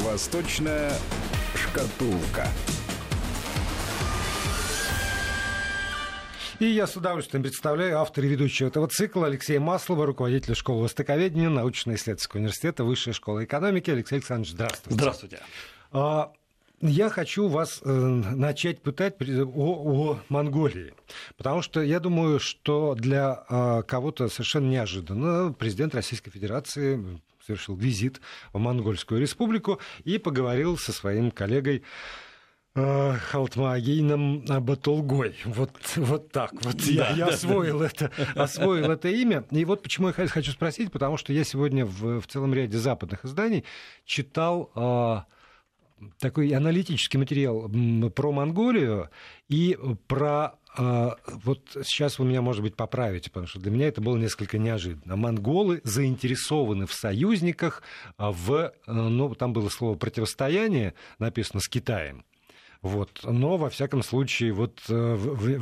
Восточная шкатулка. И я с удовольствием представляю автора и ведущего этого цикла Алексея Маслова, руководителя школы востоковедения научно-исследовательского университета Высшей школы экономики. Алексей Александрович, здравствуйте. Здравствуйте. А, я хочу вас э, начать пытать о, о Монголии, потому что я думаю, что для э, кого-то совершенно неожиданно президент Российской Федерации совершил визит в Монгольскую республику и поговорил со своим коллегой э, Халтмаагейном Батулгой. Вот, вот так вот. Да, я, я да, освоил, да. Это, освоил это имя. И вот почему я хочу спросить, потому что я сегодня в, в целом ряде западных изданий читал э, такой аналитический материал про Монголию и про вот сейчас вы меня, может быть, поправите, потому что для меня это было несколько неожиданно. Монголы заинтересованы в союзниках, а, в, э, ну, там было слово противостояние, написано с Китаем. Вот. Но, во всяком случае, вот, э,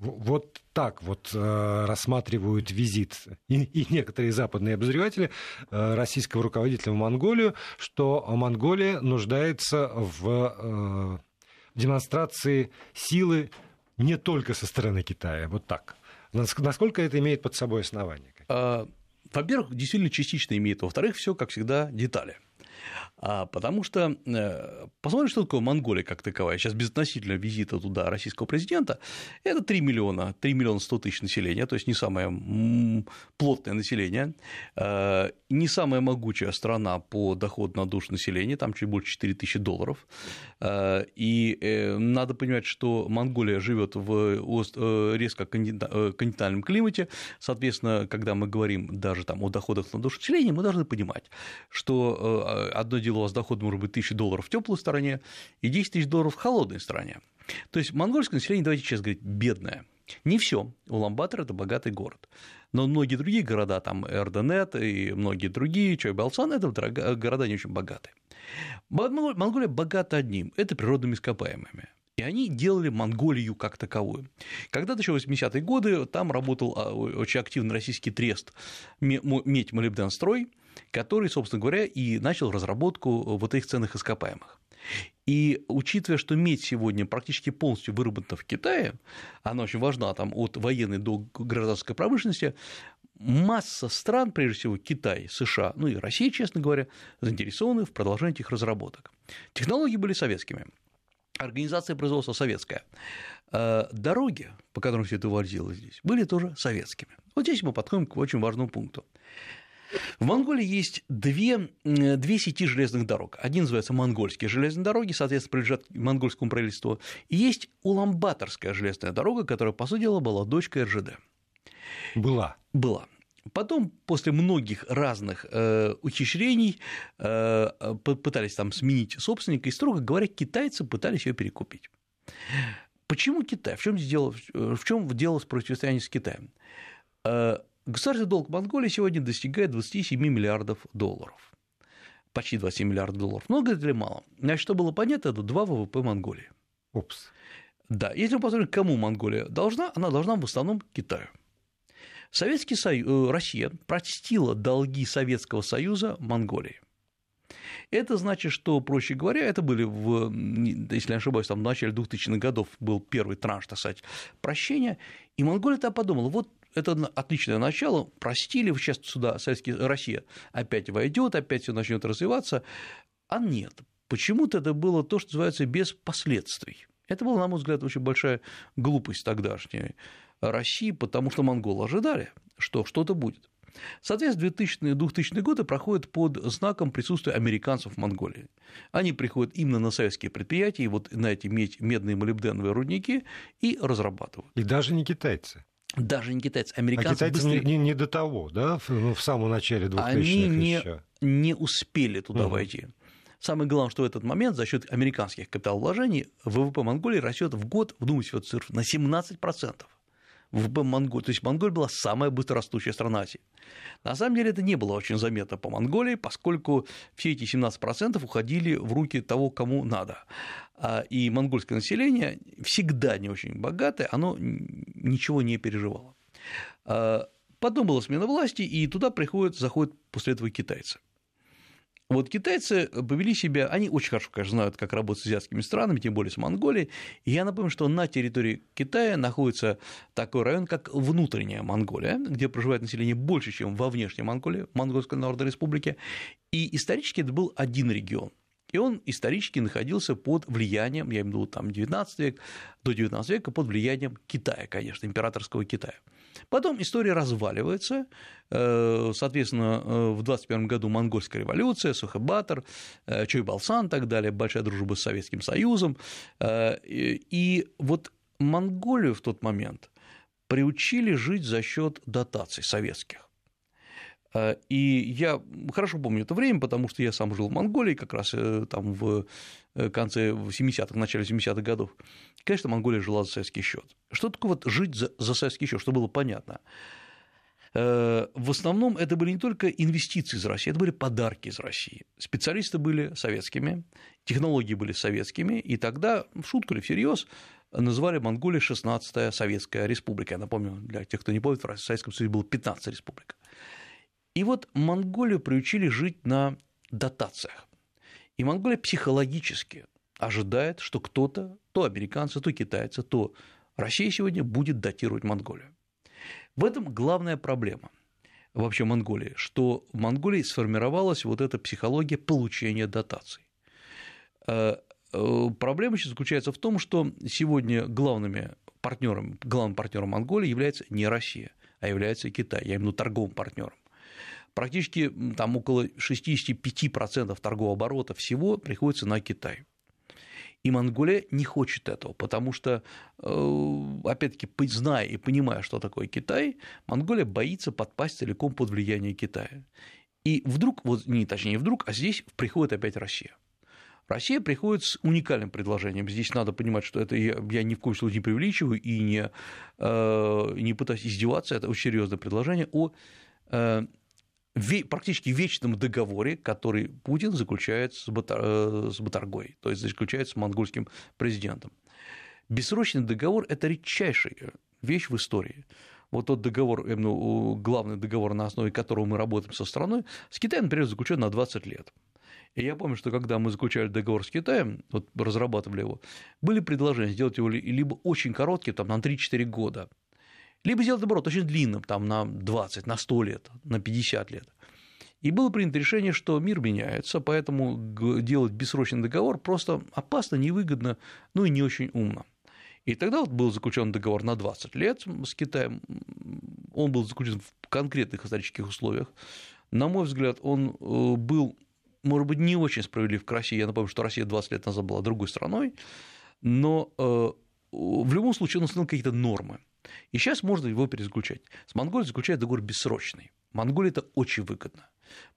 вот так вот э, рассматривают визит и, и некоторые западные обозреватели российского руководителя в Монголию, что Монголия нуждается в демонстрации силы не только со стороны Китая, вот так. Насколько это имеет под собой основание? А, во-первых, действительно частично имеет. Во-вторых, все, как всегда, детали. А, потому что э, посмотрим, что такое Монголия как таковая. Сейчас безотносительно визита туда российского президента, это 3 миллиона, 3 миллиона 100 тысяч населения, то есть не самое плотное население, э, не самая могучая страна по доходу на душу населения, там чуть больше 4 тысячи долларов. Э, и надо понимать, что Монголия живет в резко континентальном климате, соответственно, когда мы говорим даже там о доходах на душу населения, мы должны понимать, что одно дело у вас доход может быть 1000 долларов в теплой стороне и 10 тысяч долларов в холодной стороне. То есть монгольское население, давайте честно говорить, бедное. Не все. Уламбатор – это богатый город. Но многие другие города, там Эрденет и многие другие, Чойбалсан – это города не очень богатые. Монголия богата одним – это природными ископаемыми. И они делали Монголию как таковую. Когда-то еще в 80-е годы там работал а, очень активный российский трест «Медь Молибденстрой», который, собственно говоря, и начал разработку вот этих ценных ископаемых. И учитывая, что медь сегодня практически полностью выработана в Китае, она очень важна там, от военной до гражданской промышленности, масса стран, прежде всего Китай, США, ну и Россия, честно говоря, заинтересованы в продолжении этих разработок. Технологии были советскими, организация производства советская. Э, дороги, по которым все это возилось здесь, были тоже советскими. Вот здесь мы подходим к очень важному пункту. В Монголии есть две, две сети железных дорог. Один называется монгольские железные дороги, соответственно, принадлежат монгольскому правительству. И есть Уламбаторская железная дорога, которая, по сути дела, была дочкой РЖД. Была. Была. Потом, после многих разных э, ухищрений, э, пытались там сменить собственника, и, строго говоря, китайцы пытались ее перекупить. Почему Китай? В чем дело, в чем дело с противостоянием с Китаем? Государственный долг Монголии сегодня достигает 27 миллиардов долларов. Почти 27 миллиардов долларов. Много это или мало? Значит, что было понятно, это 2 ВВП Монголии. Упс. Да, если мы посмотрим, кому Монголия должна, она должна в основном Китаю. Советский Союз, э, Россия простила долги Советского Союза Монголии. Это значит, что, проще говоря, это были, в, если не ошибаюсь, там в начале 2000-х годов был первый транш, так сказать, прощения, и Монголия тогда подумала, вот это отличное начало, простили, сейчас сюда Советский, Россия опять войдет, опять все начнет развиваться, а нет, почему-то это было то, что называется без последствий. Это была, на мой взгляд, очень большая глупость тогдашней России, потому что монголы ожидали, что что-то будет. Соответственно, 2000-е 2000 годы проходят под знаком присутствия американцев в Монголии. Они приходят именно на советские предприятия, вот на эти медные молибденовые рудники и разрабатывают. И даже не китайцы даже не китайцы, американцы. А китайцы быстрее... не, не до того, да, в, ну, в самом начале 2000-х Они не, еще. не успели туда угу. войти. Самое главное, что в этот момент за счет американских капиталовложений ВВП Монголии растет в год, вдумайтесь, вот цифру, на 17%. ВВП Монголии. То есть Монголия была самая быстрорастущая страна Азии. На самом деле это не было очень заметно по Монголии, поскольку все эти 17% уходили в руки того, кому надо. А, и монгольское население всегда не очень богатое, оно ничего не переживало. А, потом была смена власти, и туда приходят, заходят после этого китайцы. Вот китайцы повели себя, они очень хорошо, конечно, знают, как работать с азиатскими странами, тем более с Монголией. И я напомню, что на территории Китая находится такой район, как внутренняя Монголия, где проживает население больше, чем во внешней Монголии, Монгольской Народной Республике. И исторически это был один регион. И он исторически находился под влиянием, я имею в виду там 19 век, до 19 века под влиянием Китая, конечно, императорского Китая. Потом история разваливается, э, соответственно, э, в 21 году монгольская революция, Сухобатор, э, Чойбалсан и так далее, большая дружба с Советским Союзом. И вот Монголию в тот момент приучили жить за счет дотаций советских. И я хорошо помню это время, потому что я сам жил в Монголии как раз там в конце 70-х, начале 70-х годов. Конечно, Монголия жила за советский счет. Что такое вот жить за, за советский счет, чтобы было понятно? Э, в основном это были не только инвестиции из России, это были подарки из России. Специалисты были советскими, технологии были советскими, и тогда, в шутку или всерьез, называли Монголию 16-я Советская Республика. Я напомню, для тех, кто не помнит, в Советском Союзе было 15 республик. И вот Монголию приучили жить на дотациях. И Монголия психологически ожидает, что кто-то, то американцы, то китайцы, то Россия сегодня будет датировать Монголию. В этом главная проблема вообще Монголии, что в Монголии сформировалась вот эта психология получения дотаций. Э, э, проблема сейчас заключается в том, что сегодня главными партнером, главным партнером Монголии является не Россия, а является Китай, я имею в виду торговым партнером. Практически там около 65% торгового оборота всего приходится на Китай. И Монголия не хочет этого, потому что, э, опять-таки, зная и понимая, что такое Китай, Монголия боится подпасть целиком под влияние Китая. И вдруг, вот не точнее не вдруг, а здесь приходит опять Россия. Россия приходит с уникальным предложением. Здесь надо понимать, что это я, я ни в коем случае не преувеличиваю и не, э, не пытаюсь издеваться. Это очень серьезное предложение о э, практически вечном договоре, который Путин заключает с, Батар... Э, с Батаргой, то есть заключает с монгольским президентом. Бессрочный договор – это редчайшая вещь в истории. Вот тот договор, ну, главный договор, на основе которого мы работаем со страной, с Китаем, например, заключен на 20 лет. И я помню, что когда мы заключали договор с Китаем, вот разрабатывали его, были предложения сделать его либо очень коротким, там, на 3-4 года, либо сделать, наоборот, очень длинным, там, на 20, на 100 лет, на 50 лет. И было принято решение, что мир меняется, поэтому делать бессрочный договор просто опасно, невыгодно, ну и не очень умно. И тогда вот был заключен договор на 20 лет с Китаем. Он был заключен в конкретных исторических условиях. На мой взгляд, он э, был, может быть, не очень справедлив к России. Я напомню, что Россия 20 лет назад была другой страной, но э, в любом случае он установил какие-то нормы. И сейчас можно его перезаключать. С Монголией заключает договор бессрочный. Монголии это очень выгодно.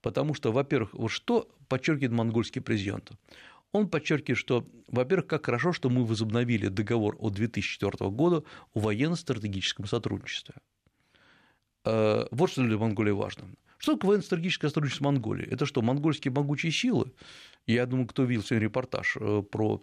Потому что, во-первых, вот что подчеркивает монгольский президент? Он подчеркивает, что, во-первых, как хорошо, что мы возобновили договор от 2004 года о военно-стратегическом сотрудничестве. Э, вот что для Монголии важно. Что такое военно-стратегическое сотрудничество с Монголией? Это что, монгольские могучие силы? Я думаю, кто видел сегодня репортаж э, про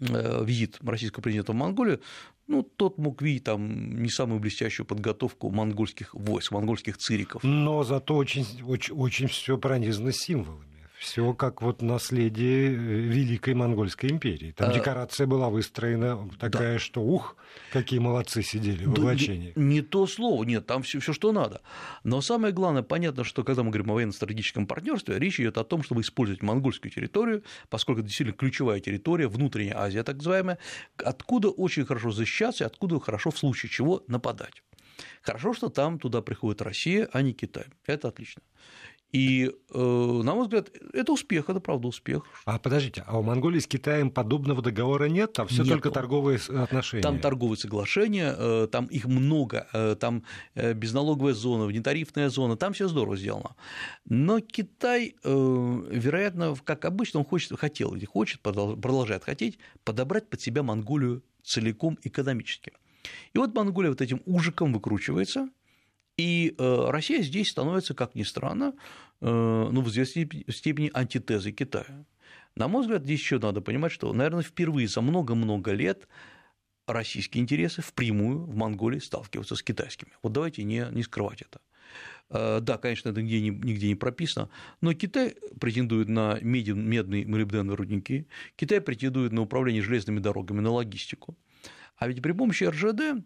визит российского президента в Монголию, ну, тот мог видеть там не самую блестящую подготовку монгольских войск, монгольских цириков. Но зато очень, очень, очень все пронизано символами все как вот наследие э, Великой Монгольской империи. Там а... декорация была выстроена такая, да. что ух, какие молодцы сидели в облачении. Не, не то слово, нет, там все, что надо. Но самое главное, понятно, что когда мы говорим о военно-стратегическом партнерстве, речь идет о том, чтобы использовать монгольскую территорию, поскольку это действительно ключевая территория, внутренняя Азия так называемая, откуда очень хорошо защищаться, откуда хорошо в случае чего нападать. Хорошо, что там туда приходит Россия, а не Китай. Это отлично. И, э, на мой взгляд, это успех, это правда успех. А подождите, а у Монголии с Китаем подобного договора нет? Там все только торговые отношения? Там торговые соглашения, э, там их много, э, там безналоговая зона, внетарифная зона, там все здорово сделано. Но Китай, вероятно, как обычно, он хочет, хотел или хочет, продолжает хотеть, подобрать под себя Монголию целиком экономически. И вот Монголия вот этим ужиком выкручивается – и э, Россия здесь становится, как ни странно, э, ну, в известной степени антитезой Китая. На мой взгляд, здесь еще надо понимать, что, наверное, впервые за много-много лет российские интересы впрямую в Монголии сталкиваются с китайскими. Вот давайте не, не скрывать это. Да, конечно, это нигде нигде не прописано, но Китай претендует на медные молибденовые рудники, Китай претендует на управление железными дорогами, на логистику. А ведь при помощи РЖД Э,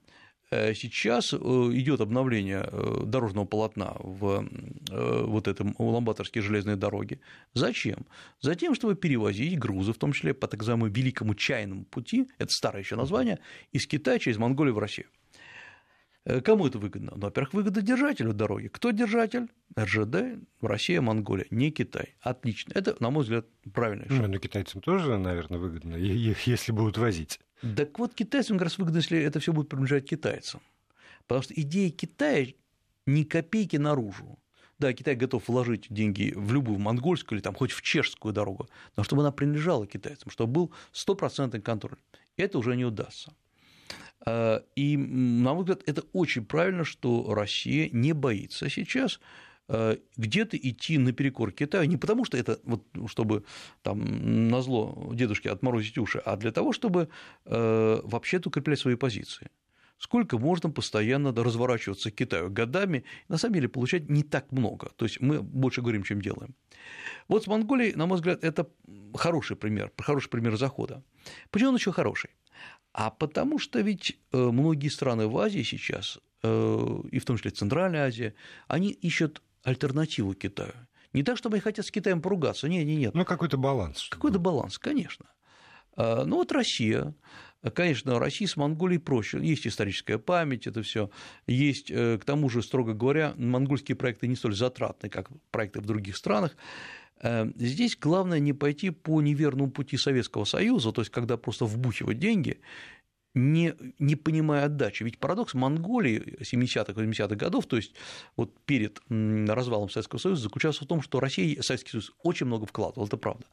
сейчас э, идет обновление э, дорожного полотна в вот этом Уламбаторские железные дороги. Зачем? Затем, чтобы перевозить грузы, в том числе по так называемому Великому чайному пути, это старое еще название, из Китая через Монголию в Россию. Кому это выгодно? Ну, во-первых, выгодно держателю дороги. Кто держатель? РЖД, Россия, Монголия, не Китай. Отлично. Это, на мой взгляд, правильный шаг. Ну, но китайцам тоже, наверное, выгодно, если будут возить. Так вот, китайцам как раз выгодно, если это все будет принадлежать китайцам. Потому что идея Китая ни копейки наружу. Да, Китай готов вложить деньги в любую монгольскую или там хоть в чешскую дорогу, но чтобы она принадлежала китайцам, чтобы был стопроцентный контроль. Это уже не удастся. А, и, на мой взгляд, это очень правильно, что Россия не боится сейчас где-то идти наперекор Китаю не потому, что это вот, чтобы там на зло дедушке отморозить уши, а для того, чтобы э, вообще-то укреплять свои позиции. Сколько можно постоянно разворачиваться к Китаю годами, на самом деле получать не так много. То есть мы больше говорим, чем делаем. Вот с Монголией, на мой взгляд, это хороший пример, хороший пример захода. Почему он еще хороший? А потому что ведь э, многие страны в Азии сейчас, и в том числе Центральная Азия, они ищут альтернативу Китаю. Не так, чтобы они хотят с Китаем поругаться, нет, нет, нет. Ну, какой-то баланс. Какой-то баланс, конечно. А, ну, вот Россия, Конечно, России с Монголией проще. Есть историческая память, это все. Есть, э, к тому же, строго говоря, монгольские проекты не столь затратны, как проекты в других странах. Э, здесь главное не пойти по неверному пути Советского Союза, то есть когда просто вбухивать деньги не, не понимая отдачи. Ведь парадокс Монголии 70-х, 80-х годов, то есть вот перед развалом Советского Союза, заключался в том, что Россия, Советский Союз очень много вкладывал, это правда.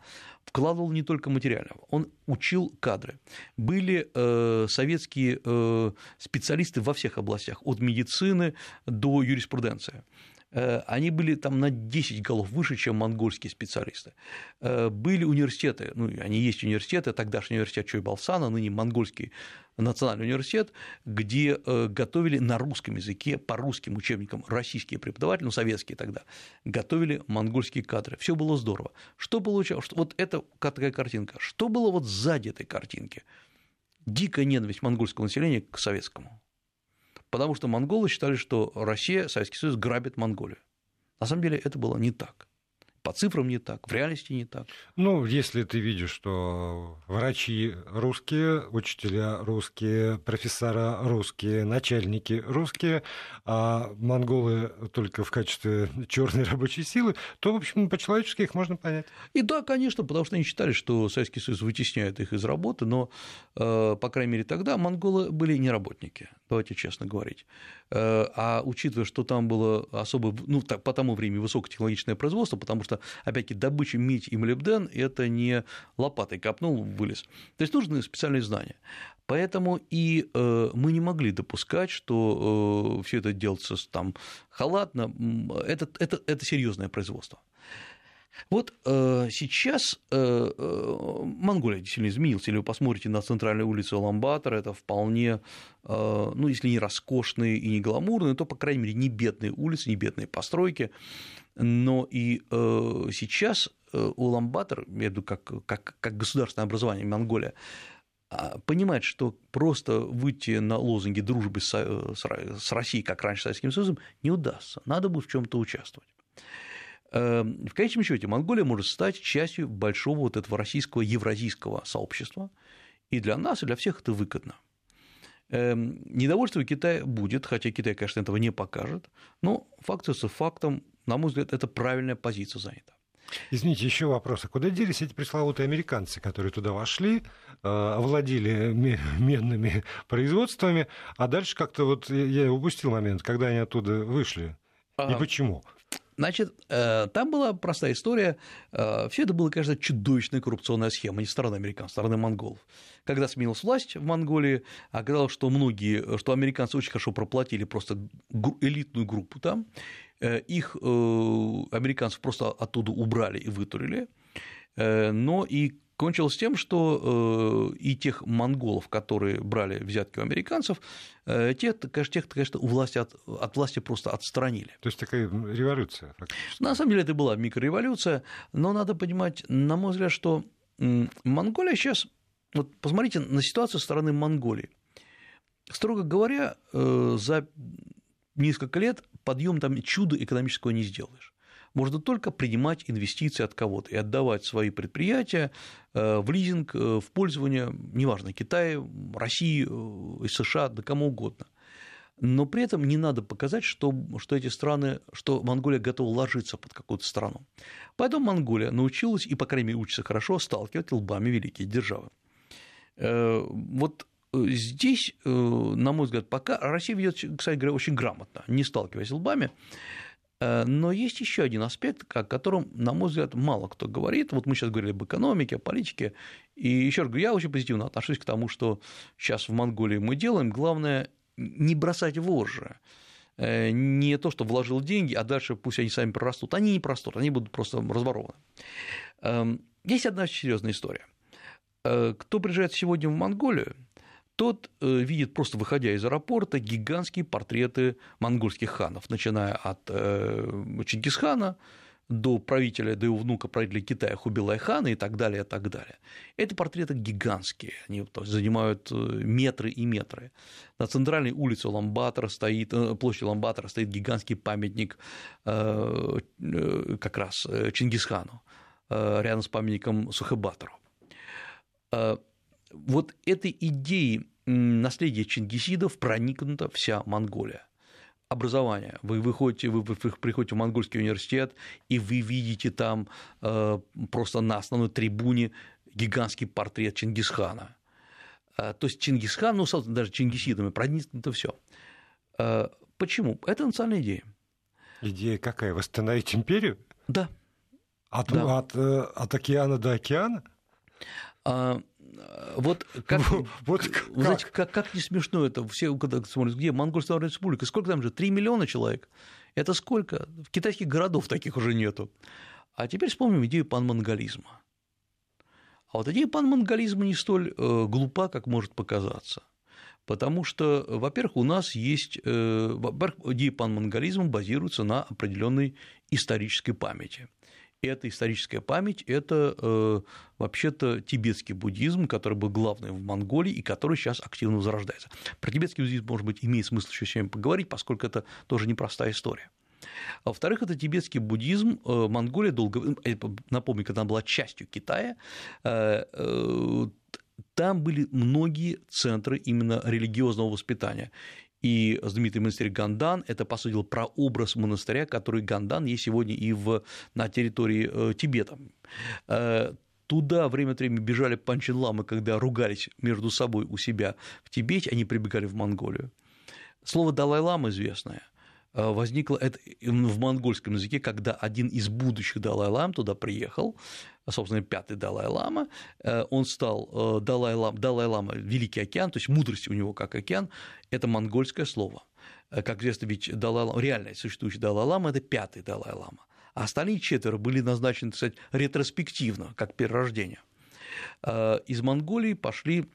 Вкладывал не только материально, он учил кадры. Были э, советские э, специалисты во всех областях, от медицины до юриспруденции. Э, они были там на 10 голов выше, чем монгольские специалисты. Э, были университеты, ну, они есть университеты, тогдашний университет Чойбалсана, ныне монгольский национальный университет, где э, готовили на русском языке, по русским учебникам российские преподаватели, ну, советские тогда, готовили монгольские кадры. Все было здорово. Что получалось? Вот это такая картинка. Что было вот сзади этой картинки? Дикая ненависть монгольского населения к советскому потому что монголы считали, что Россия, Советский Союз грабит Монголию. На самом деле это было не так по цифрам не так, в реальности не так. Ну, если ты видишь, что врачи русские, учителя русские, профессора русские, начальники русские, а монголы только в качестве черной рабочей силы, то, в общем, по-человечески их можно понять. И да, конечно, потому что они считали, что Советский Союз вытесняет их из работы, но, э, по крайней мере, тогда монголы были не работники, давайте честно говорить. Э, а учитывая, что там было особо, ну, по тому времени высокотехнологичное производство, потому что опять-таки, добыча медь и молибден – это не лопатой копнул, вылез. То есть нужны специальные знания. Поэтому и э, мы не могли допускать, что э, все это делается там халатно. Это, это, это серьезное производство. Вот э, сейчас э, э, Монголия действительно изменилась. Если вы посмотрите на центральную улицу Ламбатора, это вполне, э, ну, если не роскошные и не гламурные, то, по крайней мере, не бедные улицы, не бедные постройки. Но и э, сейчас э, Уламбатор, я виду как, как, как государственное образование Монголия, а, понимает, что просто выйти на лозунги дружбы с, с Россией, как раньше с Советским Союзом, не удастся. Надо будет в чем-то участвовать. Эм, в конечном счете Монголия может стать частью большого вот этого российского евразийского сообщества, и для нас, и для всех это выгодно. Эм, недовольство Китая будет, хотя Китай, конечно, этого не покажет, но факт с фактом, на мой взгляд, это правильная позиция занята. Извините, еще вопрос. А куда делись эти пресловутые американцы, которые туда вошли, э, овладели медными производствами, а дальше как-то вот я упустил момент, когда они оттуда вышли? И почему? Значит, э, там была простая история. Э, Все это было, конечно, чудовищная коррупционная схема не стороны американцев, стороны монголов. Когда сменилась власть в Монголии, оказалось, что многие, что американцы очень хорошо проплатили просто элитную группу там, э, их американцев просто оттуда убрали и вытурили, но и кончилось тем, что э, и тех монголов, которые брали взятки у американцев, э, те, конечно, тех, конечно, у власти от, от власти просто отстранили. То есть такая революция. Фактически. На самом деле это была микрореволюция, но надо понимать, на мой взгляд, что Монголия сейчас, вот посмотрите на ситуацию со стороны Монголии. Строго говоря, э, за несколько лет подъем там чуда экономического не сделаешь можно только принимать инвестиции от кого-то и отдавать свои предприятия э, в лизинг, э, в пользование, неважно, Китая, России, э, США, да кому угодно. Но при этом не надо показать, что, что эти страны, что Монголия готова ложиться под какую-то страну. Поэтому Монголия научилась, и, по крайней мере, учится хорошо, сталкивать лбами великие державы. Вот здесь, на мой взгляд, пока Россия ведет, кстати говоря, очень грамотно, не сталкиваясь лбами, но есть еще один аспект, о котором, на мой взгляд, мало кто говорит. Вот мы сейчас говорили об экономике, о политике. И еще раз говорю, я очень позитивно отношусь к тому, что сейчас в Монголии мы делаем. Главное не бросать вожжи. Э, не то, что вложил деньги, а дальше пусть они сами прорастут. Они не простут, они будут просто разворованы. Эм, есть одна серьезная история. Э, кто приезжает сегодня в Монголию, тот э, видит, просто выходя из аэропорта, гигантские портреты монгольских ханов, начиная от э, Чингисхана до правителя, до его внука правителя Китая Хубилай хана и так далее, и так далее. Эти портреты гигантские, они занимают э, метры и метры. На центральной улице Ламбатора стоит, площади Ламбатора стоит гигантский памятник как раз Чингисхану, рядом с памятником Сухебатору вот этой идеей наследия чингисидов проникнута вся Монголия. Образование. Вы выходите, вы приходите в монгольский университет, и вы видите там э, просто на основной трибуне гигантский портрет Чингисхана. Э, то есть Чингисхан, ну, даже чингисидами проникнуто все. Э, почему? Это национальная идея. Идея какая? Восстановить империю? Да. От, да. от, от океана до океана? А, вот как, вот как? Вы знаете, как, как не смешно это, все, когда смотрят, где Монгольская Республика, сколько там же, 3 миллиона человек, это сколько? В китайских городов таких уже нету. А теперь вспомним идею панмонголизма. А вот идея панмонголизма не столь э, глупа, как может показаться. Потому что, во-первых, у нас есть, э, во-первых, идея панмонголизма базируется на определенной исторической памяти эта историческая память – это э, вообще-то тибетский буддизм, который был главным в Монголии и который сейчас активно возрождается. Про тибетский буддизм, может быть, имеет смысл еще сегодня поговорить, поскольку это тоже непростая история. А во-вторых, это тибетский буддизм. Э, Монголия долго, э, напомню, когда она была частью Китая, там были многие центры именно религиозного воспитания. И знаменитый монастырь Гандан – это, по сути, прообраз монастыря, который Гандан есть сегодня и в, на территории э, Тибета. Э, туда время от времени бежали панчин-ламы, когда ругались между собой у себя в Тибете, они прибегали в Монголию. Слово «Далай-лама» известное – возникло это в монгольском языке, когда один из будущих Далай-лам туда приехал, собственно, пятый Далай-лама, э, он стал э, Далай-лама, Далай-лама – Великий океан, то есть мудрость у него как океан, это монгольское слово. Как известно, ведь Далай-лама, реально существующий Далай-лама – это пятый Далай-лама, а остальные четверо были назначены, кстати, ретроспективно, как перерождение. Из Монголии пошли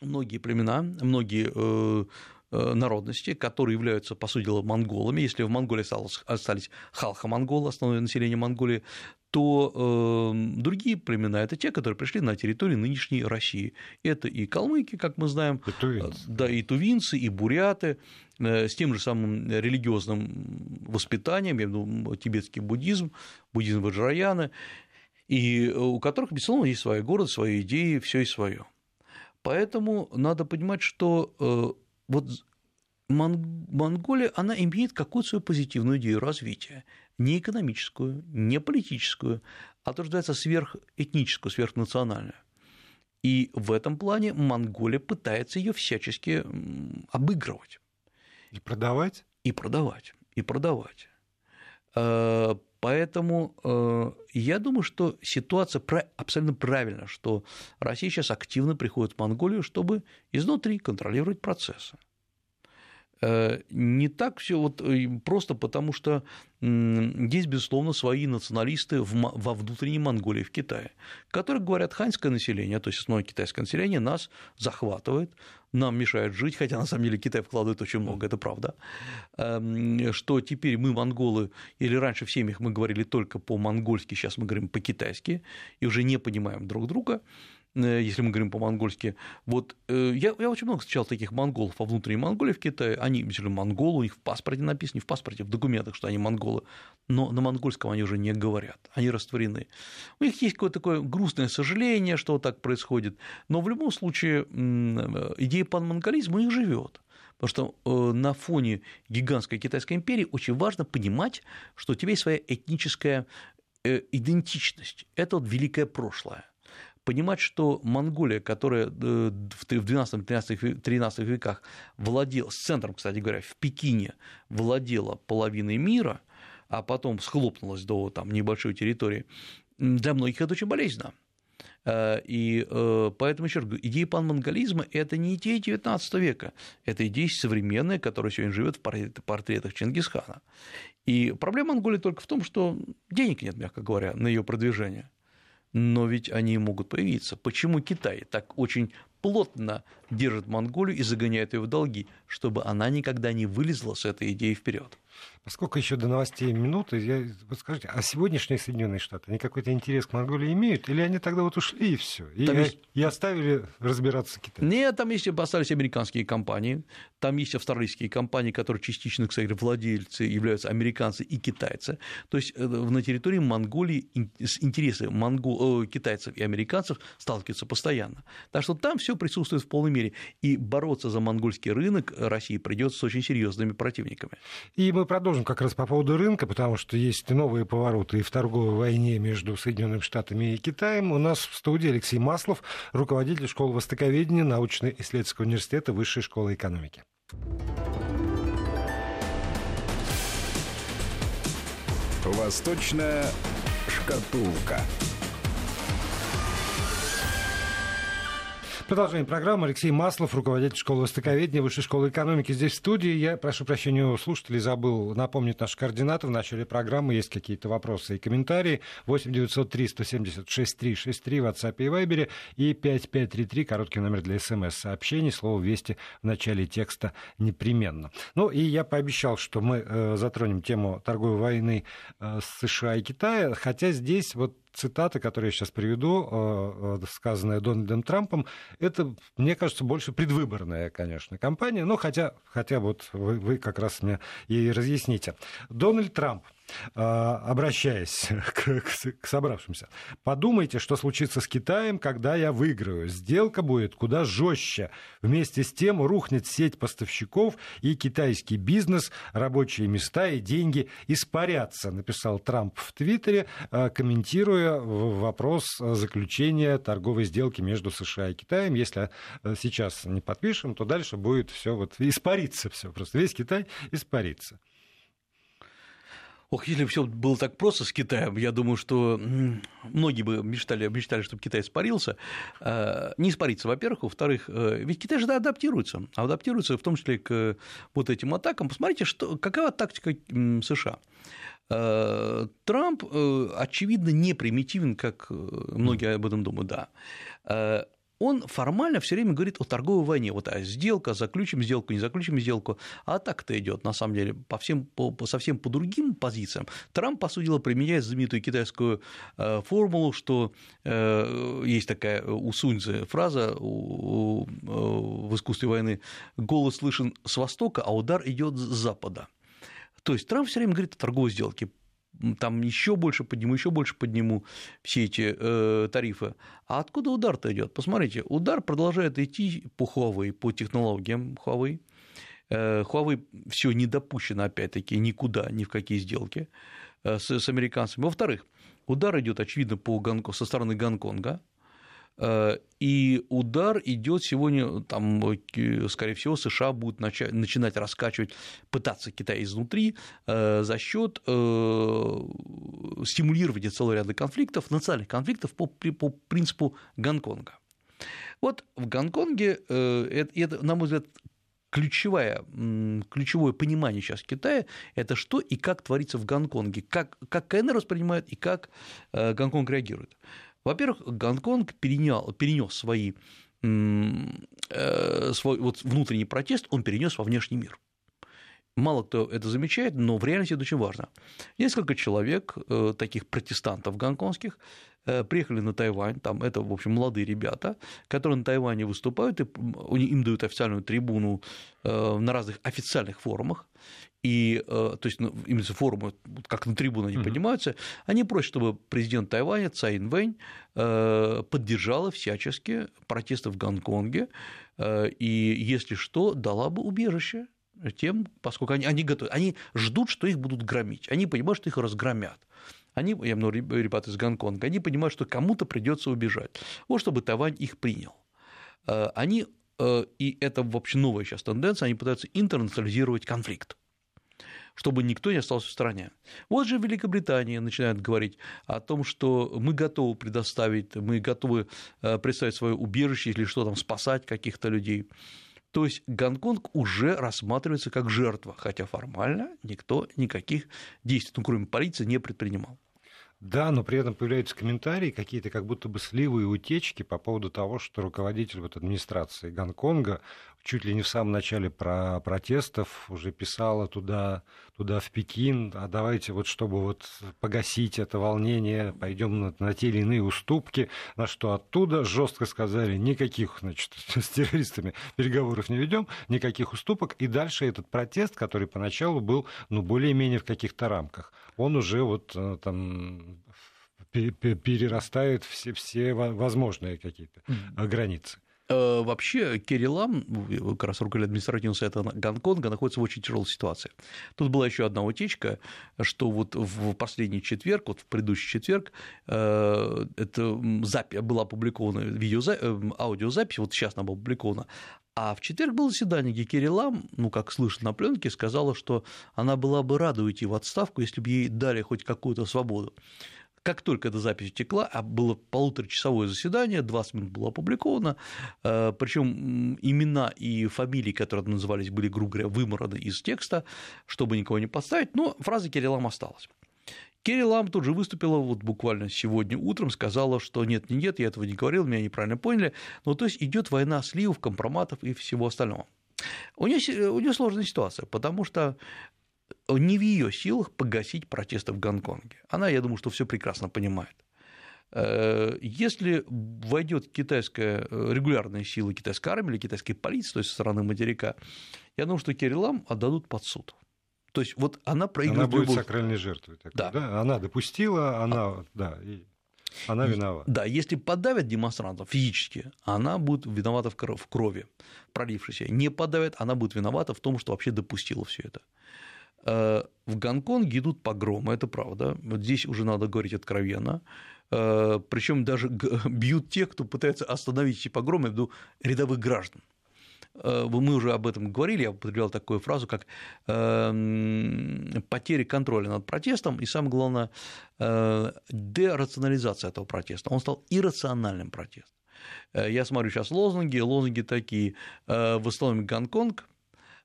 многие племена, многие Э, народности, которые являются, по сути дела, монголами. Если в Монголии остались халха-монголы, основное население Монголии, то э, другие племена – это те, которые пришли на территорию нынешней России. Это и калмыки, как мы знаем, и тувинцы. да, и тувинцы, и буряты, э, с тем же самым религиозным воспитанием, я виду тибетский буддизм, буддизм Ваджраяна, и у которых, безусловно, есть свои города, свои идеи, все и свое. Поэтому надо понимать, что э, вот Монголия, она имеет какую-то свою позитивную идею развития, не экономическую, не политическую, а то, что называется сверхэтническую, сверхнациональную. И в этом плане Монголия пытается ее всячески обыгрывать. И продавать? И продавать, и продавать. Э, поэтому э, я думаю, что ситуация абсолютно правильна, что Россия сейчас активно приходит в Монголию, чтобы изнутри контролировать процессы. не так все вот просто потому, что есть, безусловно, свои националисты во внутренней Монголии, в Китае, которые говорят, ханьское население, то есть основное китайское население, нас захватывает, нам мешает жить, хотя на самом деле Китай вкладывает очень много, это правда, эм, что теперь мы, монголы, или раньше в семьях мы говорили только по-монгольски, сейчас мы говорим по-китайски, и уже не понимаем друг друга, если мы говорим по-монгольски. Вот э, я, я очень много встречал таких монголов во внутренней Монголии в Китае. Они, действительно, монголы, у них в паспорте написано, не в паспорте, в документах, что они монголы, но на монгольском они уже не говорят, они растворены. У них есть какое-то такое грустное сожаление, что так происходит, но в любом случае э, идея панмонголизма у них живет. Потому что на фоне гигантской Китайской империи очень важно понимать, что у тебя есть своя этническая идентичность. Это вот великое прошлое понимать, что Монголия, которая э, в XII-XIII веках владела, с центром, кстати говоря, в Пекине владела половиной мира, а потом схлопнулась до там, небольшой территории, для многих это очень болезненно. Э, и э, поэтому, еще раз говорю, идея панмонголизма – это не идея XIX века, это идея современная, которая сегодня живет в портретах Чингисхана. И проблема Монголии только в том, что денег нет, мягко говоря, на ее продвижение но ведь они могут появиться. Почему Китай так очень плотно держит Монголию и загоняет ее в долги, чтобы она никогда не вылезла с этой идеей вперед? Поскольку еще до новостей минуты, я, вот скажите, а сегодняшние Соединенные Штаты, они какой-то интерес к Монголии имеют? Или они тогда вот ушли и все? И, есть... и оставили разбираться с Китаем? Нет, там есть, остались американские компании, там есть австралийские компании, которые частично, кстати, владельцы являются американцы и китайцы. То есть э, на территории Монголии интересы монгол... Э, китайцев и американцев сталкиваются постоянно. Так что там все присутствует в полной мере. И бороться за монгольский рынок России придется с очень серьезными противниками. И мы продолжим продолжим как раз по поводу рынка, потому что есть новые повороты и в торговой войне между Соединенными Штатами и Китаем. У нас в студии Алексей Маслов, руководитель школы востоковедения научно-исследовательского университета Высшей школы экономики. Восточная шкатулка. Продолжаем программу. Алексей Маслов, руководитель школы востоковедения, Высшей школы экономики. Здесь в студии. Я прошу прощения у слушателей, забыл напомнить наши координаты. В начале программы есть какие-то вопросы и комментарии. 8 903 176 363 в WhatsApp и Viber и 5533, короткий номер для смс-сообщений, слово «Вести» в начале текста непременно. Ну и я пообещал, что мы э, затронем тему торговой войны э, США и Китая, хотя здесь вот цитата, которую я сейчас приведу, э, э, сказанная Дональдом Трампом, это, мне кажется, больше предвыборная, конечно, кампания, но хотя, хотя вот вы, вы как раз мне и разъясните. Дональд Трамп обращаясь к, к, к собравшимся, подумайте, что случится с Китаем, когда я выиграю. Сделка будет куда жестче. Вместе с тем рухнет сеть поставщиков и китайский бизнес, рабочие места и деньги испарятся, написал Трамп в Твиттере, а, комментируя вопрос заключения торговой сделки между США и Китаем. Если а, сейчас не подпишем, то дальше будет все вот испариться все, просто весь Китай испарится. Ох, если бы все было так просто с Китаем, я думаю, что многие бы мечтали, мечтали чтобы Китай испарился. Э, не испариться, во-первых. Во-вторых, э, ведь Китай же адаптируется. Адаптируется в том числе к вот этим атакам. Посмотрите, что, какова тактика США. Э, Трамп, очевидно, не примитивен, как многие об этом думают, да он формально все время говорит о торговой войне. Вот а сделка, заключим сделку, не заключим сделку. А так-то идет, на самом деле, по всем, по, по, совсем по другим позициям. Трамп, по сути дела, применяет знаменитую китайскую э, формулу, что э, есть такая у Суньцзы фраза у, у, в искусстве войны «голос слышен с востока, а удар идет с запада». То есть Трамп все время говорит о торговой сделке там еще больше подниму, еще больше подниму все эти э, тарифы. А откуда удар-то идет? Посмотрите, удар продолжает идти по Huawei, по технологиям Huawei. Э, Huawei все не допущено, опять-таки, никуда, ни в какие сделки э, с, с американцами. Во-вторых, удар идет, очевидно, по Гонконгу, со стороны Гонконга, и удар идет сегодня, там, скорее всего, США будут начинать раскачивать, пытаться Китай изнутри э, за счет э, стимулирования целого ряда конфликтов, национальных конфликтов по, по принципу Гонконга. Вот в Гонконге, это, на мой взгляд, ключевое, ключевое понимание сейчас Китая – это что и как творится в Гонконге, как, как КНР воспринимает и как э, Гонконг реагирует. Во-первых, Гонконг перенял, перенес свои, э, свой вот внутренний протест, он перенес во внешний мир. Мало кто это замечает, но в реальности это очень важно. Несколько человек, э, таких протестантов гонконгских, э, приехали на Тайвань, там это, в общем, молодые ребята, которые на Тайване выступают, и им дают официальную трибуну э, на разных официальных форумах, и, то есть, ну, именно форумы, как на трибуну они mm-hmm. поднимаются, они просят, чтобы президент Тайваня Цай Инвэнь поддержала всячески протесты в Гонконге, и, если что, дала бы убежище тем, поскольку они, они, готовы, они ждут, что их будут громить, они понимают, что их разгромят. Они, я много ребят из Гонконга, они понимают, что кому-то придется убежать, вот чтобы Тайвань их принял. Э, они, э, и это вообще новая сейчас тенденция, они пытаются интернационализировать конфликт чтобы никто не остался в стороне. Вот же в Великобритании начинают говорить о том, что мы готовы предоставить, мы готовы э, представить свое убежище или что там, спасать каких-то людей. То есть Гонконг уже рассматривается как жертва, хотя формально никто никаких действий, ну, кроме полиции, не предпринимал. Да, но при этом появляются комментарии, какие-то как будто бы сливы и утечки по поводу того, что руководитель вот администрации Гонконга чуть ли не в самом начале про протестов уже писала туда, туда в Пекин, а давайте вот чтобы вот погасить это волнение, пойдем на, на те или иные уступки, на что оттуда жестко сказали, никаких, значит, с террористами переговоров не ведем, никаких уступок, и дальше этот протест, который поначалу был, ну, более-менее в каких-то рамках, он уже вот э, там перерастает все, все возможные какие-то границы. Э, вообще Керилам, как раз руководитель административного совета Гонконга, находится в очень тяжелой ситуации. Тут была еще одна утечка, что вот в последний четверг, вот в предыдущий четверг, э, это запись, была опубликована видеозапись, э, аудиозапись, вот сейчас она была опубликована, а в четверг было заседание, где Керри Лам, ну, как слышно на пленке, сказала, что она была бы рада уйти в отставку, если бы ей дали хоть какую-то свободу. Как только эта запись утекла, а было полуторачасовое заседание, 20 минут было опубликовано, э, причем имена и фамилии, которые назывались, были, грубо говоря, вымораны из текста, чтобы никого не подставить, но фраза Кириллам осталась. Керри Лам тут же выступила вот буквально сегодня утром, сказала, что нет, нет, я этого не говорил, меня неправильно поняли. Ну, то есть идет война сливов, компроматов и всего остального. У нее, у нее сложная ситуация, потому что не в ее силах погасить протесты в Гонконге. Она, я думаю, что все прекрасно понимает. Э, если войдет китайская э, регулярная сила китайской армии или китайской полиции, то есть со стороны материка, я думаю, что Керилам отдадут под суд. То есть вот она проигрывает. Она будет любовь. сакральной жертвой. Такой, да. да. Она допустила, она, а... да, и она виновата. Да, если подавят демонстрантов физически, она будет виновата в крови, пролившейся. Не подавят, она будет виновата в том, что вообще допустила все это. Э, в Гонконге идут погромы, это правда. Вот здесь уже надо говорить откровенно. Э, Причем даже бьют те, кто пытается остановить эти погромы, в виду рядовых граждан. Э, мы уже об этом говорили, я употреблял такую фразу, как потери контроля над протестом и, самое главное, дерационализация этого протеста. Он стал иррациональным протестом. Я смотрю сейчас лозунги, лозунги такие, восстановим Гонконг,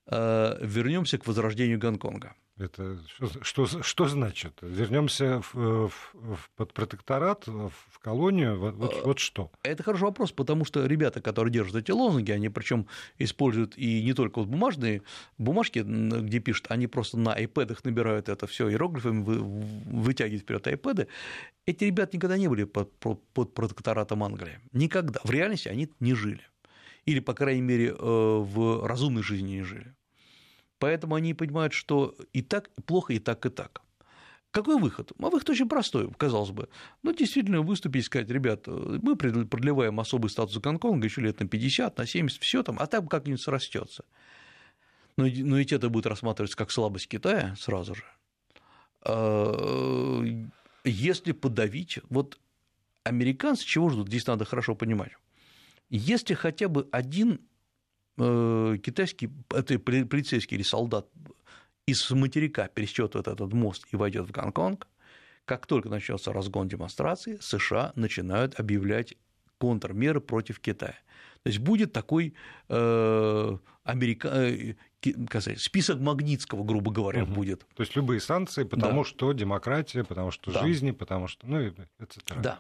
Э, вернемся к возрождению Гонконга. Это что, что, что значит? Вернемся в, в, в, под протекторат, в колонию? Вот, э, вот что? Это хороший вопрос, потому что ребята, которые держат эти лозунги, они причем используют и не только вот бумажные бумажки, где пишут, они просто на iPad набирают это все иероглифами, вытягивают вперед iPad. Эти ребята никогда не были под, под протекторатом Англии. Никогда. В реальности они не жили. Или, по крайней мере, э, в разумной жизни не жили. Поэтому они понимают, что и так плохо, и так, и так. Какой выход? А выход очень простой, казалось бы. Ну, действительно, выступить и сказать, ребят, мы продлеваем особый статус Гонконга еще лет на 50, на 70, все там, а там как-нибудь срастется. Но, но ведь это будет рассматриваться как слабость Китая сразу же. А, если подавить, вот американцы чего ждут, здесь надо хорошо понимать. Если хотя бы один Э, китайский это полицейский или солдат из материка пересчет этот мост и войдет в Гонконг, как только начнется разгон демонстрации, США начинают объявлять контрмеры против Китая. То есть будет такой э, Америка... Э, сказать, список Магнитского, грубо говоря, угу. будет. То есть любые санкции, потому да. что демократия, потому что да. жизни, потому что, ну, etc. Да.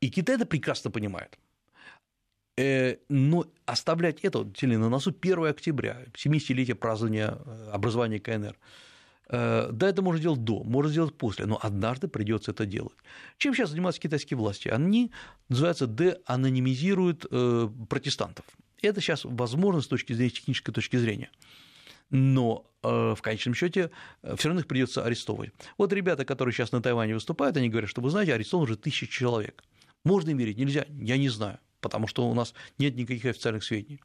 И Китай это прекрасно понимает. Э, но оставлять это на носу 1 октября, 70-летие празднования э, образования КНР, э, да, это можно сделать до, можно сделать после, но однажды придется это делать. Чем сейчас занимаются китайские власти? Они, называется, деанонимизируют протестантов. Это сейчас возможно с точки зрения технической точки зрения. Но в конечном счете все равно их придется арестовывать. Вот ребята, которые сейчас на Тайване выступают, они говорят, что вы знаете, арестовано уже тысячи человек. Можно им верить, нельзя, я не знаю потому что у нас нет никаких официальных сведений.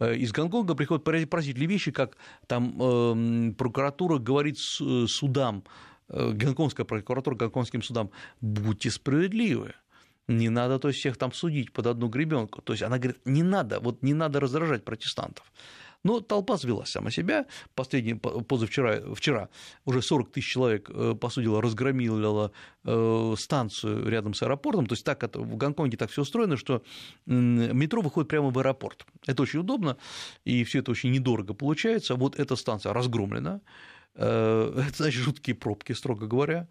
Э, из Гонконга приходят поразительные вещи, как там эм, прокуратура говорит э, судам, э, гонконгская прокуратура гонконгским судам, будьте справедливы, не надо то есть, всех там судить под одну гребенку. То есть она говорит, не надо, вот не надо раздражать протестантов. Но толпа свелась сама себя. Последний, позавчера, вчера уже 40 тысяч человек э, посудила, разгромила э, станцию рядом с аэропортом. То есть так в Гонконге так все устроено, что метро выходит прямо в аэропорт. Это очень удобно, и все это очень недорого получается. Вот эта станция разгромлена. Э, это значит жуткие пробки, строго говоря.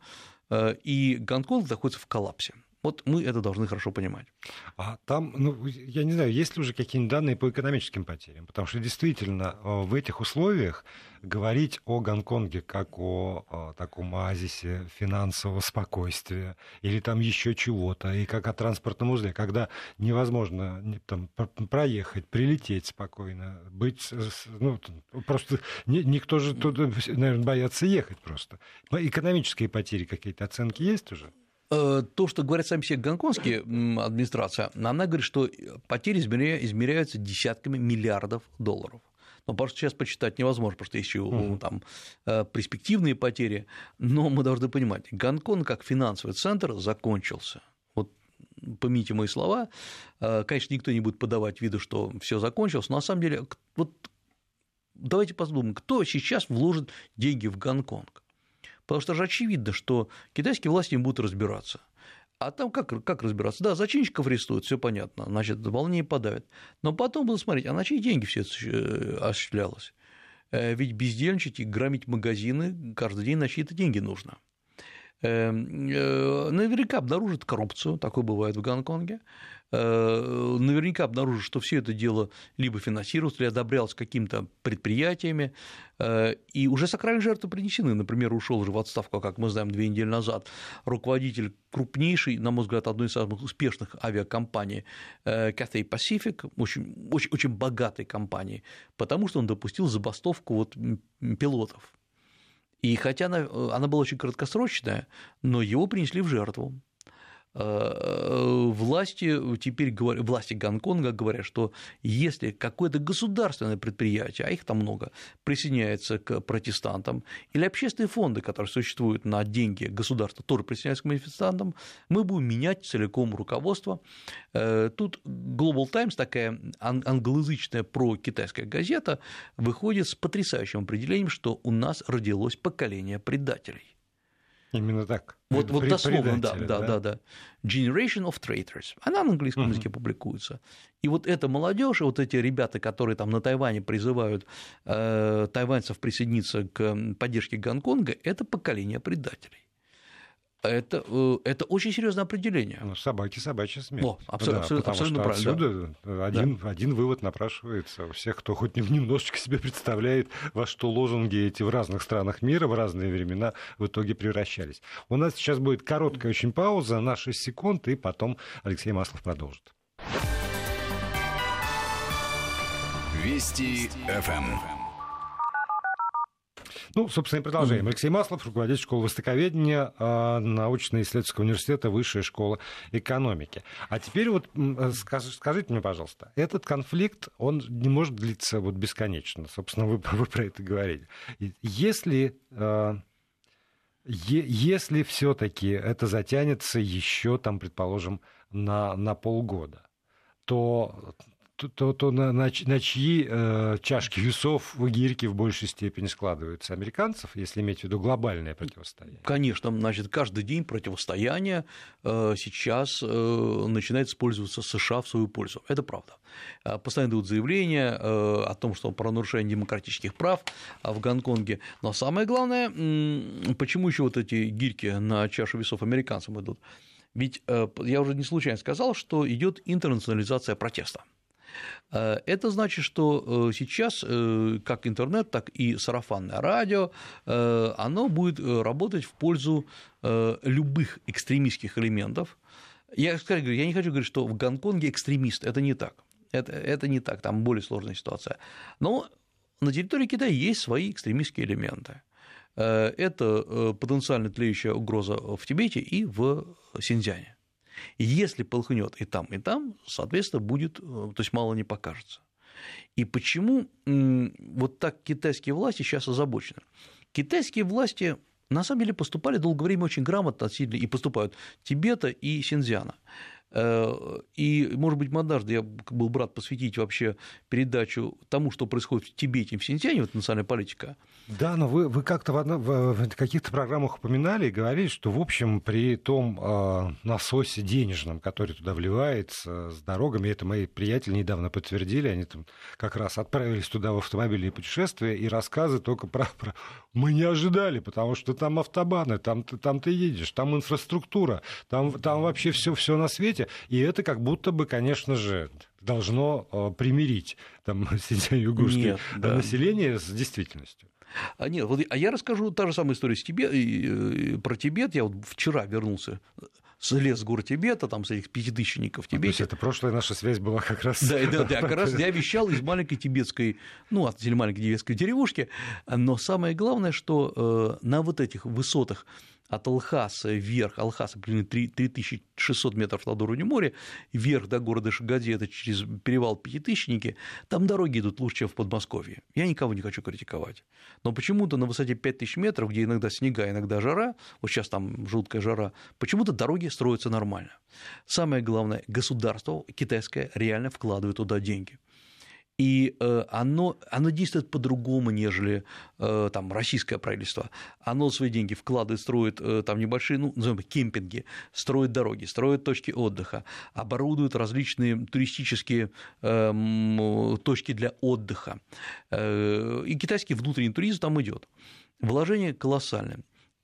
И Гонконг находится в коллапсе. Вот мы это должны хорошо понимать. А там, ну, я не знаю, есть ли уже какие-нибудь данные по экономическим потерям? Потому что действительно э, в этих условиях говорить о Гонконге как о, о таком оазисе финансового спокойствия или там еще чего-то, и как о транспортном узле, когда невозможно там, проехать, прилететь спокойно, быть, ну, просто никто же туда, наверное, боятся ехать просто. Экономические потери какие-то оценки есть уже? Э, то, что говорят сами себе гонконгские администрация, она говорит, что потери измеряются десятками миллиардов долларов. Но просто сейчас почитать невозможно, потому что есть еще uh-huh. там э, перспективные потери. Но мы должны понимать, Гонконг как финансовый центр закончился. Вот помните мои слова, э, конечно, никто не будет подавать виду, что все закончилось, но на самом деле, вот давайте подумаем, кто сейчас вложит деньги в Гонконг? Потому что же очевидно, что китайские власти им будут разбираться. А там как, как разбираться? Да, зачинщиков арестуют, все понятно, значит, волнение подавят. Но потом будут смотреть, а на чьи деньги все это э, осуществлялось? Э, ведь бездельничать и громить магазины каждый день на чьи-то деньги нужно. Эм, э, наверняка обнаружат коррупцию, такое бывает в Гонконге. Э, наверняка обнаружат, что все это дело либо финансировалось, или одобрялось какими-то предприятиями, э, и уже сакральные жертвы принесены. Например, ушел уже в отставку, как мы знаем, две недели назад, руководитель крупнейшей, на мой взгляд, одной из самых успешных авиакомпаний э, Cathay Pacific, очень, очень, очень богатой компании, потому что он допустил забастовку вот пилотов. И хотя она, она была очень краткосрочная, но его принесли в жертву. Э, власти теперь говорят, власти Гонконга говорят, что если какое-то государственное предприятие, а их там много, присоединяется к протестантам, или общественные фонды, которые существуют на деньги государства, тоже присоединяются к манифестантам, мы будем менять целиком руководство. Э, тут Global Times, такая англоязычная про-китайская газета, выходит с потрясающим определением, что у нас родилось поколение предателей. Именно так. Вот, вот дословно, да, да, да, да. Generation of Traitors. Она на английском языке публикуется. И вот эта молодежь, вот эти ребята, которые там на Тайване призывают э, тайваньцев присоединиться к поддержке Гонконга, это поколение предателей. Это, э, это очень серьезное определение. Ну, собаки собачья смерть. О, абсолютно, да, абсолютно, абсолютно правильно. Отсюда да. один, да. один вывод напрашивается у всех, кто хоть немножечко себе представляет, во что лозунги эти в разных странах мира в разные времена в итоге превращались. У нас сейчас будет короткая очень пауза на 6 секунд, и потом Алексей Маслов продолжит. Вести ФМ. Ну, собственно, и продолжаем. Алексей Маслов, руководитель школы востоковедения а, научно-исследовательского университета, высшая школа экономики. А теперь вот скажите мне, пожалуйста, этот конфликт, он не может длиться вот бесконечно. Собственно, вы, вы про это говорили. Если а, если все-таки это затянется еще, там, предположим, на, на полгода, то то, то, на, на, на чьи э, чашки весов гирьки в большей степени складываются? Американцев, если иметь в виду глобальное противостояние? Конечно, значит, каждый день противостояние э, сейчас э, начинает использоваться США в свою пользу. Это правда. Э, постоянно идут заявления э, о том, что про нарушение демократических прав в Гонконге. Но самое главное, почему еще вот эти гирьки на чашу весов американцам идут? Ведь э, я уже не случайно сказал, что идет интернационализация протеста. Э, это значит, что э, сейчас э, как интернет, так и сарафанное радио, оно будет работать в пользу любых экстремистских элементов. Я, говорю, я не хочу говорить, что в Гонконге экстремист, это не так. Это, это не так, там более сложная ситуация. Но на территории Китая есть свои экстремистские элементы. Это потенциально тлеющая угроза в Тибете и в Синьцзяне. Если полыхнет и там, и там, соответственно, будет, э, то есть мало не покажется. И почему вот так китайские власти сейчас озабочены? Китайские власти на самом деле поступали долгое время очень грамотно относительно и поступают Тибета и Синьцзяна. Э, и, может быть, однажды я был бы рад посвятить вообще передачу тому, что происходит в Тибете и в Синьцзяне, вот национальная политика. Да, но вы, вы как-то в, одно, в каких-то программах упоминали и говорили, что, в общем, при том э, насосе денежном, который туда вливается с дорогами, это мои приятели недавно подтвердили, они там как раз отправились туда в автомобильные путешествия, и рассказы только про, про... Мы не ожидали, потому что там автобаны, там, там ты едешь, там инфраструктура, там, там вообще все, все на свете, месте, и это как будто бы, конечно же, должно э, примирить там, югурское да. население с действительностью. А нет, вот, а я расскажу та же самая история с Тибет, про Тибет. Я вот вчера вернулся с лес гор Тибета, там, с этих пятитысячников в Тибете. А, то есть это прошлая наша связь была как раз... Да, да, да, как раз я вещал из маленькой тибетской, ну, от маленькой тибетской деревушки, но самое главное, что э, на вот этих высотах от Алхаса вверх, Алхаса примерно 3600 метров над уровнем моря, вверх до города Шагади, это через перевал Пятитысячники, там дороги идут лучше, чем в Подмосковье. Я никого не хочу критиковать. Но почему-то на высоте 5000 метров, где иногда снега, иногда жара, вот сейчас там жуткая жара, почему-то дороги строятся нормально. Самое главное, государство китайское реально вкладывает туда деньги и э, оно, оно действует по-другому, нежели э, там, российское правительство. Оно свои деньги вкладывает, строит э, там небольшие, ну, назовем кемпинги, строит дороги, строит точки отдыха, оборудует различные туристические эм, точки для отдыха. И китайский внутренний туризм там идет. Вложение колоссальное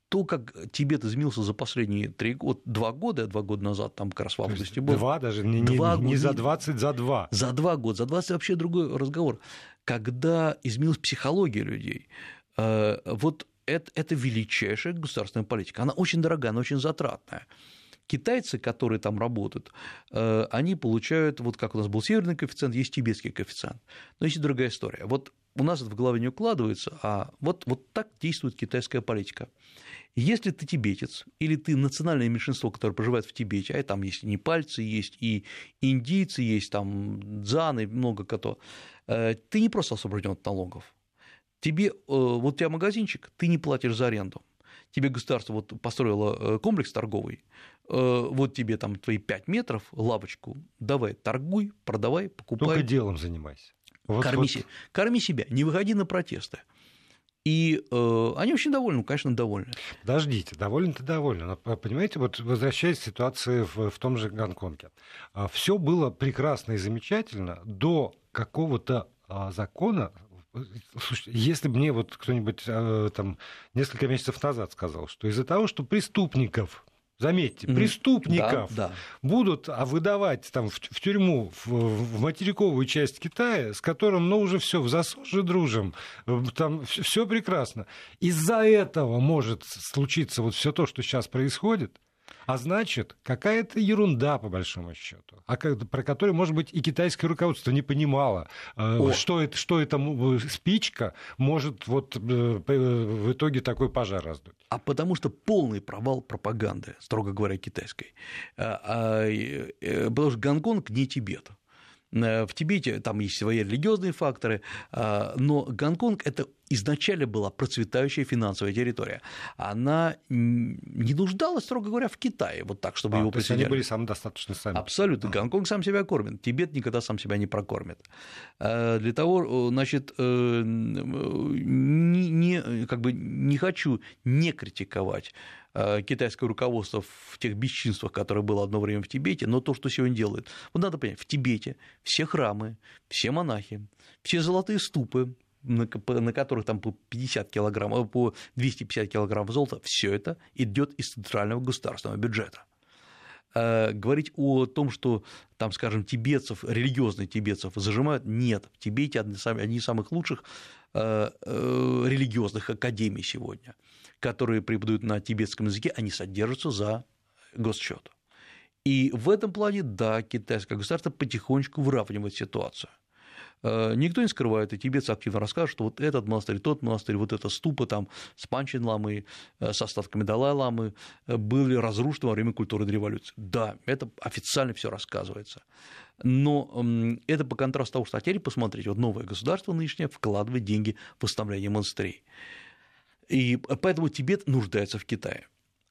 то, как Тибет изменился за последние три года, два года, два года назад, там как раз в августе был. Два даже, не, два не, не за 20, за два. За два года, за 20 вообще другой разговор. Когда изменилась психология людей, э, вот это, это величайшая государственная политика. Она очень дорогая, она очень затратная. Китайцы, которые там работают, э, они получают, вот как у нас был северный коэффициент, есть тибетский коэффициент. Но есть и другая история. Вот у нас это в голове не укладывается, а вот, вот так действует китайская политика. Если ты тибетец, или ты национальное меньшинство, которое проживает в Тибете, а там есть и непальцы, есть и индийцы, есть там дзаны, много кто, э, ты не просто освобожден от налогов. Тебе, э, вот у тебя магазинчик, ты не платишь за аренду. Тебе государство вот построило э, комплекс торговый, вот тебе там твои 5 метров, лавочку, давай, торгуй, продавай, покупай. Только делом занимайся. Вот, корми, вот. корми себя, не выходи на протесты. И э, они очень довольны, конечно, довольны. Подождите, довольны-то довольны. Но, понимаете, вот возвращаясь к ситуации в, в том же Гонконге, а, все было прекрасно и замечательно до какого-то а, закона, Слушайте, если бы мне вот кто-нибудь а, там несколько месяцев назад сказал, что из-за того, что преступников заметьте, преступников да, да. будут а выдавать там в, в тюрьму в, в материковую часть Китая, с которым, ну, уже все в засуже дружим, э, там все прекрасно. Из-за этого может случиться вот все то, что сейчас происходит. А значит, какая-то ерунда, по большому счету, а про которую, может быть, и китайское руководство не понимало, э, что это, что это спичка может вот э, в итоге такой пожар раздуть. А потому что полный провал пропаганды, строго говоря, китайской. А, а, потому что Гонконг не Тибет. В Тибете там есть свои религиозные факторы, а, но Гонконг – это изначально была процветающая финансовая территория. Она не нуждалась, строго говоря, в Китае, вот так, чтобы а, его присоединять. они были самодостаточны сами. Абсолютно. Гонконг сам себя кормит, Тибет никогда сам себя не прокормит. Э, для того, значит, э, не, не, как бы не хочу не критиковать э, китайское руководство в тех бесчинствах, которые было одно время в Тибете, но то, что сегодня делает. Вот надо понять, в Тибете все храмы, все монахи, все золотые ступы, на, которых там по 50 килограммов, по 250 килограммов золота, все это идет из центрального государственного бюджета. Э, говорить о том, что там, скажем, тибетцев, религиозных тибетцев зажимают, нет. В Тибете одни из самых лучших э, э, религиозных академий сегодня, которые преподают на тибетском языке, они содержатся за госсчет. И в этом плане, да, китайское государство потихонечку выравнивает ситуацию. Э, никто не скрывает, и тибетцы активно расскажут, что вот этот монастырь, тот монастырь, вот эта ступа там с Панчин ламы, э, с остатками Далай-ламы э, были разрушены во время культурной революции. Да, это официально все рассказывается. Но это по контрасту того, что а теперь посмотрите, вот новое государство нынешнее вкладывает деньги в восстановление монастырей. И поэтому Тибет нуждается в Китае.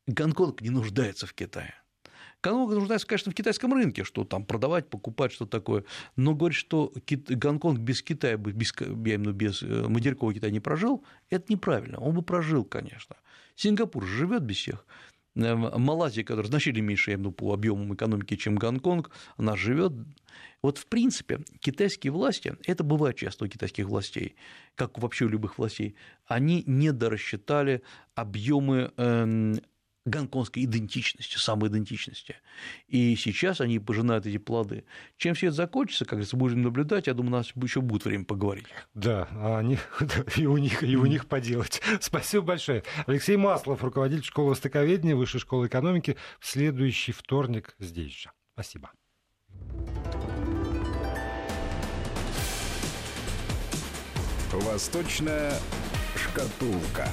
Гонконг не нуждается в Китае. Гонконг нуждается, конечно, в китайском рынке, что там продавать, покупать, что такое. Но говорить, что Гонконг без Китая, без, я имею без э, материкового Китая не прожил, это неправильно. Он бы прожил, конечно. Сингапур живет без всех. Э, Малайзия, которая значительно меньше, я имею по объемам экономики, чем Гонконг, она живет. Вот, в принципе, китайские власти, это бывает часто у китайских властей, как вообще у любых властей, они недорассчитали объемы эм, гонконгской идентичности, самоидентичности. И сейчас они пожинают эти плоды. Чем все это закончится, как говорится, будем наблюдать, я думаю, у нас еще будет время поговорить. Да, а они, и, у них, и у них поделать. Спасибо большое. Алексей Маслов, руководитель школы востоковедения Высшей школы экономики, в следующий вторник здесь же. Спасибо. Восточная шкатулка.